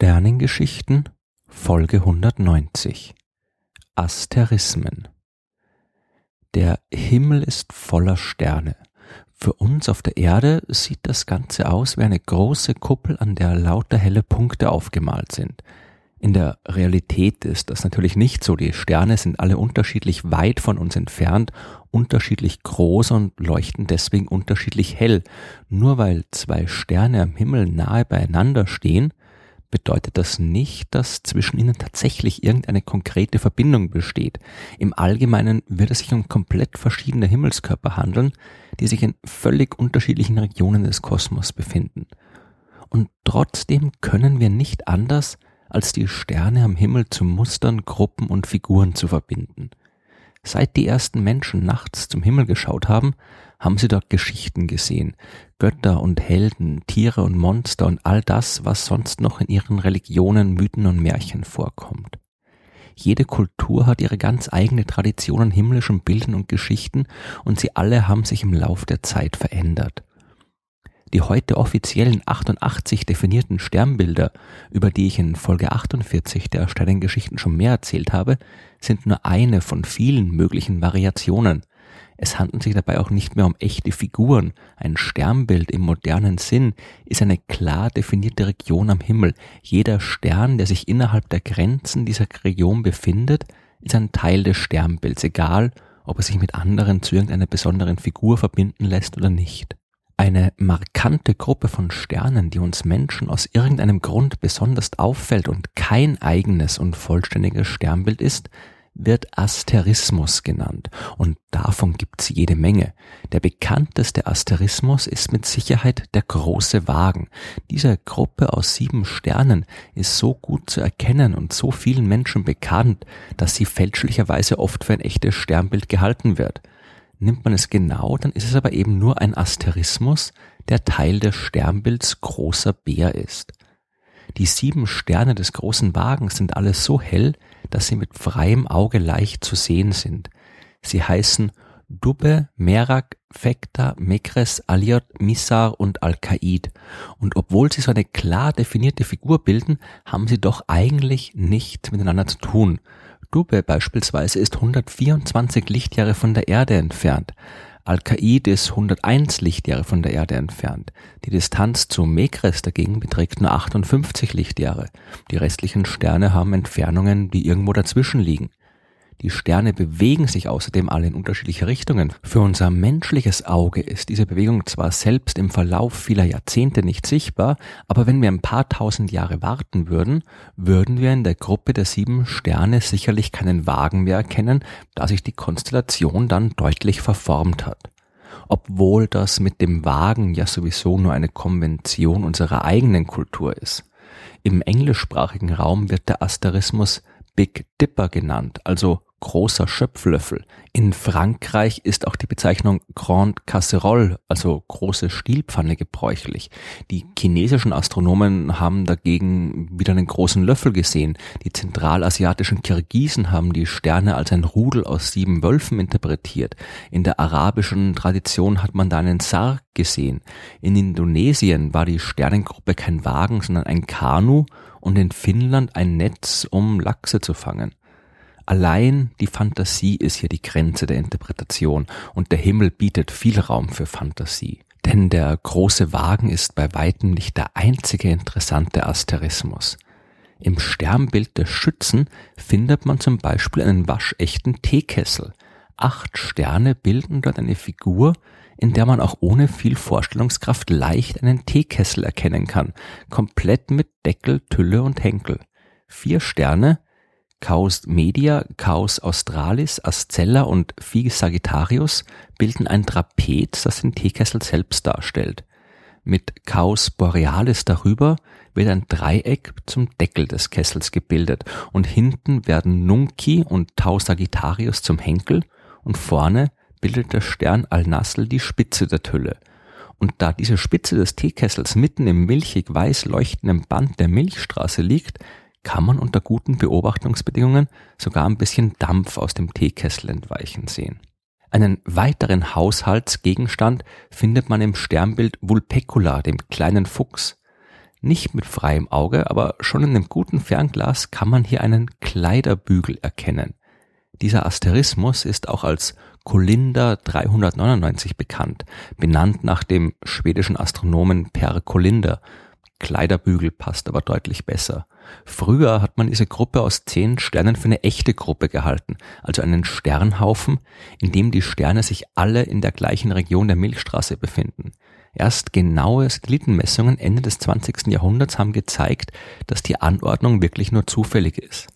Sternengeschichten Folge 190 Asterismen Der Himmel ist voller Sterne. Für uns auf der Erde sieht das Ganze aus wie eine große Kuppel, an der lauter helle Punkte aufgemalt sind. In der Realität ist das natürlich nicht so. Die Sterne sind alle unterschiedlich weit von uns entfernt, unterschiedlich groß und leuchten deswegen unterschiedlich hell. Nur weil zwei Sterne am Himmel nahe beieinander stehen, bedeutet das nicht, dass zwischen ihnen tatsächlich irgendeine konkrete Verbindung besteht. Im Allgemeinen wird es sich um komplett verschiedene Himmelskörper handeln, die sich in völlig unterschiedlichen Regionen des Kosmos befinden. Und trotzdem können wir nicht anders, als die Sterne am Himmel zu Mustern, Gruppen und Figuren zu verbinden. Seit die ersten Menschen nachts zum Himmel geschaut haben, haben sie dort Geschichten gesehen, Götter und Helden, Tiere und Monster und all das, was sonst noch in ihren Religionen, Mythen und Märchen vorkommt. Jede Kultur hat ihre ganz eigene Tradition an himmlischen Bildern und Geschichten und sie alle haben sich im Lauf der Zeit verändert. Die heute offiziellen 88 definierten Sternbilder, über die ich in Folge 48 der Sternengeschichten schon mehr erzählt habe, sind nur eine von vielen möglichen Variationen. Es handelt sich dabei auch nicht mehr um echte Figuren. Ein Sternbild im modernen Sinn ist eine klar definierte Region am Himmel. Jeder Stern, der sich innerhalb der Grenzen dieser Region befindet, ist ein Teil des Sternbilds, egal ob er sich mit anderen zu irgendeiner besonderen Figur verbinden lässt oder nicht. Eine markante Gruppe von Sternen, die uns Menschen aus irgendeinem Grund besonders auffällt und kein eigenes und vollständiges Sternbild ist, wird Asterismus genannt und davon gibt's jede Menge. Der bekannteste Asterismus ist mit Sicherheit der große Wagen. Diese Gruppe aus sieben Sternen ist so gut zu erkennen und so vielen Menschen bekannt, dass sie fälschlicherweise oft für ein echtes Sternbild gehalten wird. Nimmt man es genau, dann ist es aber eben nur ein Asterismus, der Teil des Sternbilds großer Bär ist. Die sieben Sterne des großen Wagens sind alle so hell, dass sie mit freiem Auge leicht zu sehen sind. Sie heißen Dubbe, Merak, Fekta, Mekres, Aliot, Missar und Al-Qaid. Und obwohl sie so eine klar definierte Figur bilden, haben sie doch eigentlich nichts miteinander zu tun. Dubbe beispielsweise ist 124 Lichtjahre von der Erde entfernt. Al-Qaid ist 101 Lichtjahre von der Erde entfernt. Die Distanz zu Mekres dagegen beträgt nur 58 Lichtjahre. Die restlichen Sterne haben Entfernungen, die irgendwo dazwischen liegen. Die Sterne bewegen sich außerdem alle in unterschiedliche Richtungen. Für unser menschliches Auge ist diese Bewegung zwar selbst im Verlauf vieler Jahrzehnte nicht sichtbar, aber wenn wir ein paar tausend Jahre warten würden, würden wir in der Gruppe der sieben Sterne sicherlich keinen Wagen mehr erkennen, da sich die Konstellation dann deutlich verformt hat obwohl das mit dem Wagen ja sowieso nur eine Konvention unserer eigenen Kultur ist. Im englischsprachigen Raum wird der Asterismus Big Dipper genannt, also großer Schöpflöffel. In Frankreich ist auch die Bezeichnung Grande Casserole, also große Stielpfanne gebräuchlich. Die chinesischen Astronomen haben dagegen wieder einen großen Löffel gesehen. Die zentralasiatischen Kirgisen haben die Sterne als ein Rudel aus sieben Wölfen interpretiert. In der arabischen Tradition hat man da einen Sarg gesehen. In Indonesien war die Sternengruppe kein Wagen, sondern ein Kanu und in Finnland ein Netz, um Lachse zu fangen. Allein die Fantasie ist hier die Grenze der Interpretation und der Himmel bietet viel Raum für Fantasie. Denn der große Wagen ist bei weitem nicht der einzige interessante Asterismus. Im Sternbild des Schützen findet man zum Beispiel einen waschechten Teekessel. Acht Sterne bilden dort eine Figur, in der man auch ohne viel Vorstellungskraft leicht einen Teekessel erkennen kann, komplett mit Deckel, Tülle und Henkel. Vier Sterne Chaos Media, Chaos Australis, Ascella und Phi Sagittarius bilden ein Trapez, das den Teekessel selbst darstellt. Mit Chaos Borealis darüber wird ein Dreieck zum Deckel des Kessels gebildet und hinten werden Nunki und Tau Sagittarius zum Henkel und vorne bildet der Stern Al-Nasl die Spitze der Tülle. Und da diese Spitze des Teekessels mitten im milchig weiß leuchtenden Band der Milchstraße liegt, kann man unter guten Beobachtungsbedingungen sogar ein bisschen Dampf aus dem Teekessel entweichen sehen. Einen weiteren Haushaltsgegenstand findet man im Sternbild Vulpecula, dem kleinen Fuchs. Nicht mit freiem Auge, aber schon in einem guten Fernglas kann man hier einen Kleiderbügel erkennen. Dieser Asterismus ist auch als Kolinder 399 bekannt, benannt nach dem schwedischen Astronomen Per Kolinder. Kleiderbügel passt aber deutlich besser. Früher hat man diese Gruppe aus zehn Sternen für eine echte Gruppe gehalten, also einen Sternhaufen, in dem die Sterne sich alle in der gleichen Region der Milchstraße befinden. Erst genaue Satellitenmessungen Ende des 20. Jahrhunderts haben gezeigt, dass die Anordnung wirklich nur zufällig ist.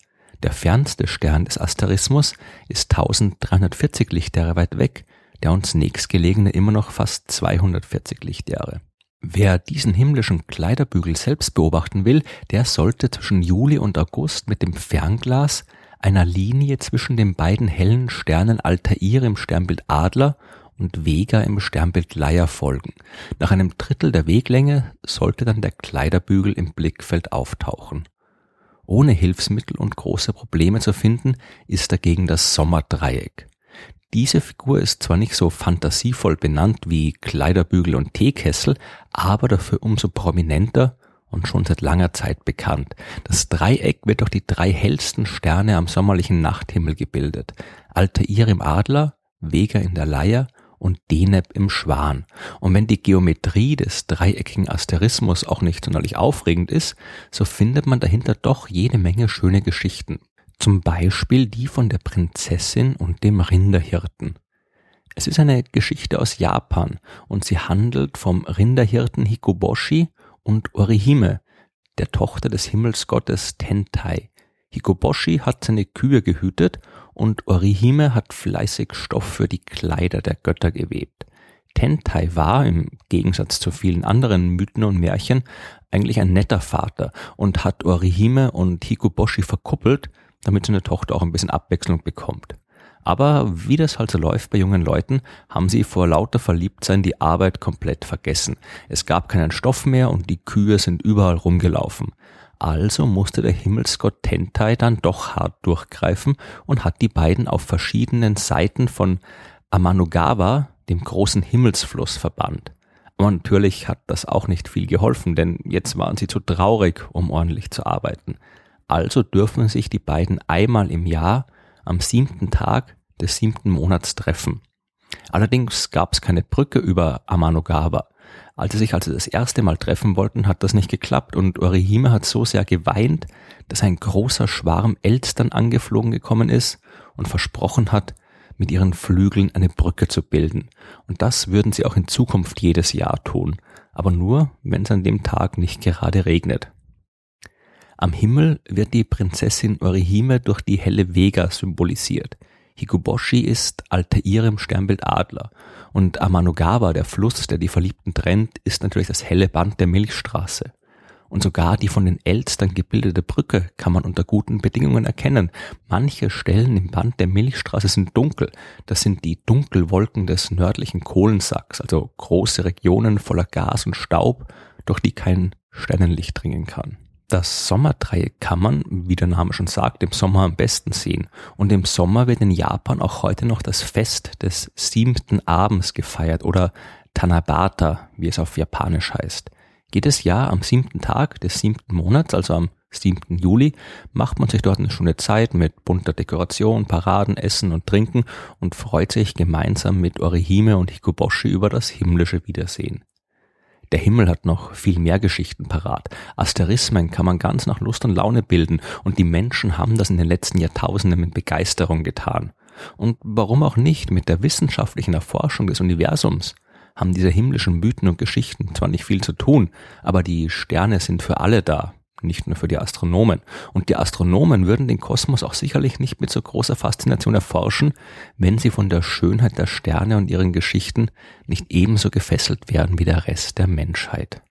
Der fernste Stern des Asterismus ist 1340 Lichtjahre weit weg, der uns nächstgelegene immer noch fast 240 Lichtjahre. Wer diesen himmlischen Kleiderbügel selbst beobachten will, der sollte zwischen Juli und August mit dem Fernglas einer Linie zwischen den beiden hellen Sternen Altair im Sternbild Adler und Vega im Sternbild Leier folgen. Nach einem Drittel der Weglänge sollte dann der Kleiderbügel im Blickfeld auftauchen. Ohne Hilfsmittel und große Probleme zu finden, ist dagegen das Sommerdreieck. Diese Figur ist zwar nicht so fantasievoll benannt wie Kleiderbügel und Teekessel, aber dafür umso prominenter und schon seit langer Zeit bekannt. Das Dreieck wird durch die drei hellsten Sterne am sommerlichen Nachthimmel gebildet. Altair im Adler, Vega in der Leier und Deneb im Schwan. Und wenn die Geometrie des dreieckigen Asterismus auch nicht sonderlich aufregend ist, so findet man dahinter doch jede Menge schöne Geschichten. Zum Beispiel die von der Prinzessin und dem Rinderhirten. Es ist eine Geschichte aus Japan und sie handelt vom Rinderhirten Hikoboshi und Orihime, der Tochter des Himmelsgottes Tentai. Hikoboshi hat seine Kühe gehütet und Orihime hat fleißig Stoff für die Kleider der Götter gewebt. Tentai war, im Gegensatz zu vielen anderen Mythen und Märchen, eigentlich ein netter Vater und hat Orihime und Hikoboshi verkuppelt, damit seine Tochter auch ein bisschen Abwechslung bekommt. Aber wie das halt so läuft bei jungen Leuten, haben sie vor lauter Verliebtsein die Arbeit komplett vergessen. Es gab keinen Stoff mehr und die Kühe sind überall rumgelaufen. Also musste der Himmelsgott Tentai dann doch hart durchgreifen und hat die beiden auf verschiedenen Seiten von Amanogawa, dem großen Himmelsfluss, verbannt. Aber natürlich hat das auch nicht viel geholfen, denn jetzt waren sie zu traurig, um ordentlich zu arbeiten. Also dürfen sich die beiden einmal im Jahr am siebten Tag des siebten Monats treffen. Allerdings gab es keine Brücke über Amanogawa. Als sie sich also das erste Mal treffen wollten, hat das nicht geklappt und Orihime hat so sehr geweint, dass ein großer Schwarm Elstern angeflogen gekommen ist und versprochen hat, mit ihren Flügeln eine Brücke zu bilden. Und das würden sie auch in Zukunft jedes Jahr tun, aber nur, wenn es an dem Tag nicht gerade regnet. Am Himmel wird die Prinzessin Orihime durch die helle Vega symbolisiert. Hikoboshi ist Altair im Sternbild Adler und Amanogawa, der Fluss, der die Verliebten trennt, ist natürlich das helle Band der Milchstraße. Und sogar die von den Elstern gebildete Brücke kann man unter guten Bedingungen erkennen. Manche Stellen im Band der Milchstraße sind dunkel. Das sind die Dunkelwolken des nördlichen Kohlensacks, also große Regionen voller Gas und Staub, durch die kein Sternenlicht dringen kann. Das Sommerdreieck kann man, wie der Name schon sagt, im Sommer am besten sehen. Und im Sommer wird in Japan auch heute noch das Fest des siebten Abends gefeiert oder Tanabata, wie es auf Japanisch heißt. Jedes Jahr am siebten Tag des siebten Monats, also am 7. Juli, macht man sich dort eine schöne Zeit mit bunter Dekoration, Paraden, Essen und Trinken und freut sich gemeinsam mit Orihime und Hikoboshi über das himmlische Wiedersehen. Der Himmel hat noch viel mehr Geschichten parat. Asterismen kann man ganz nach Lust und Laune bilden und die Menschen haben das in den letzten Jahrtausenden mit Begeisterung getan. Und warum auch nicht mit der wissenschaftlichen Erforschung des Universums? haben diese himmlischen Mythen und Geschichten zwar nicht viel zu tun, aber die Sterne sind für alle da, nicht nur für die Astronomen. Und die Astronomen würden den Kosmos auch sicherlich nicht mit so großer Faszination erforschen, wenn sie von der Schönheit der Sterne und ihren Geschichten nicht ebenso gefesselt wären wie der Rest der Menschheit.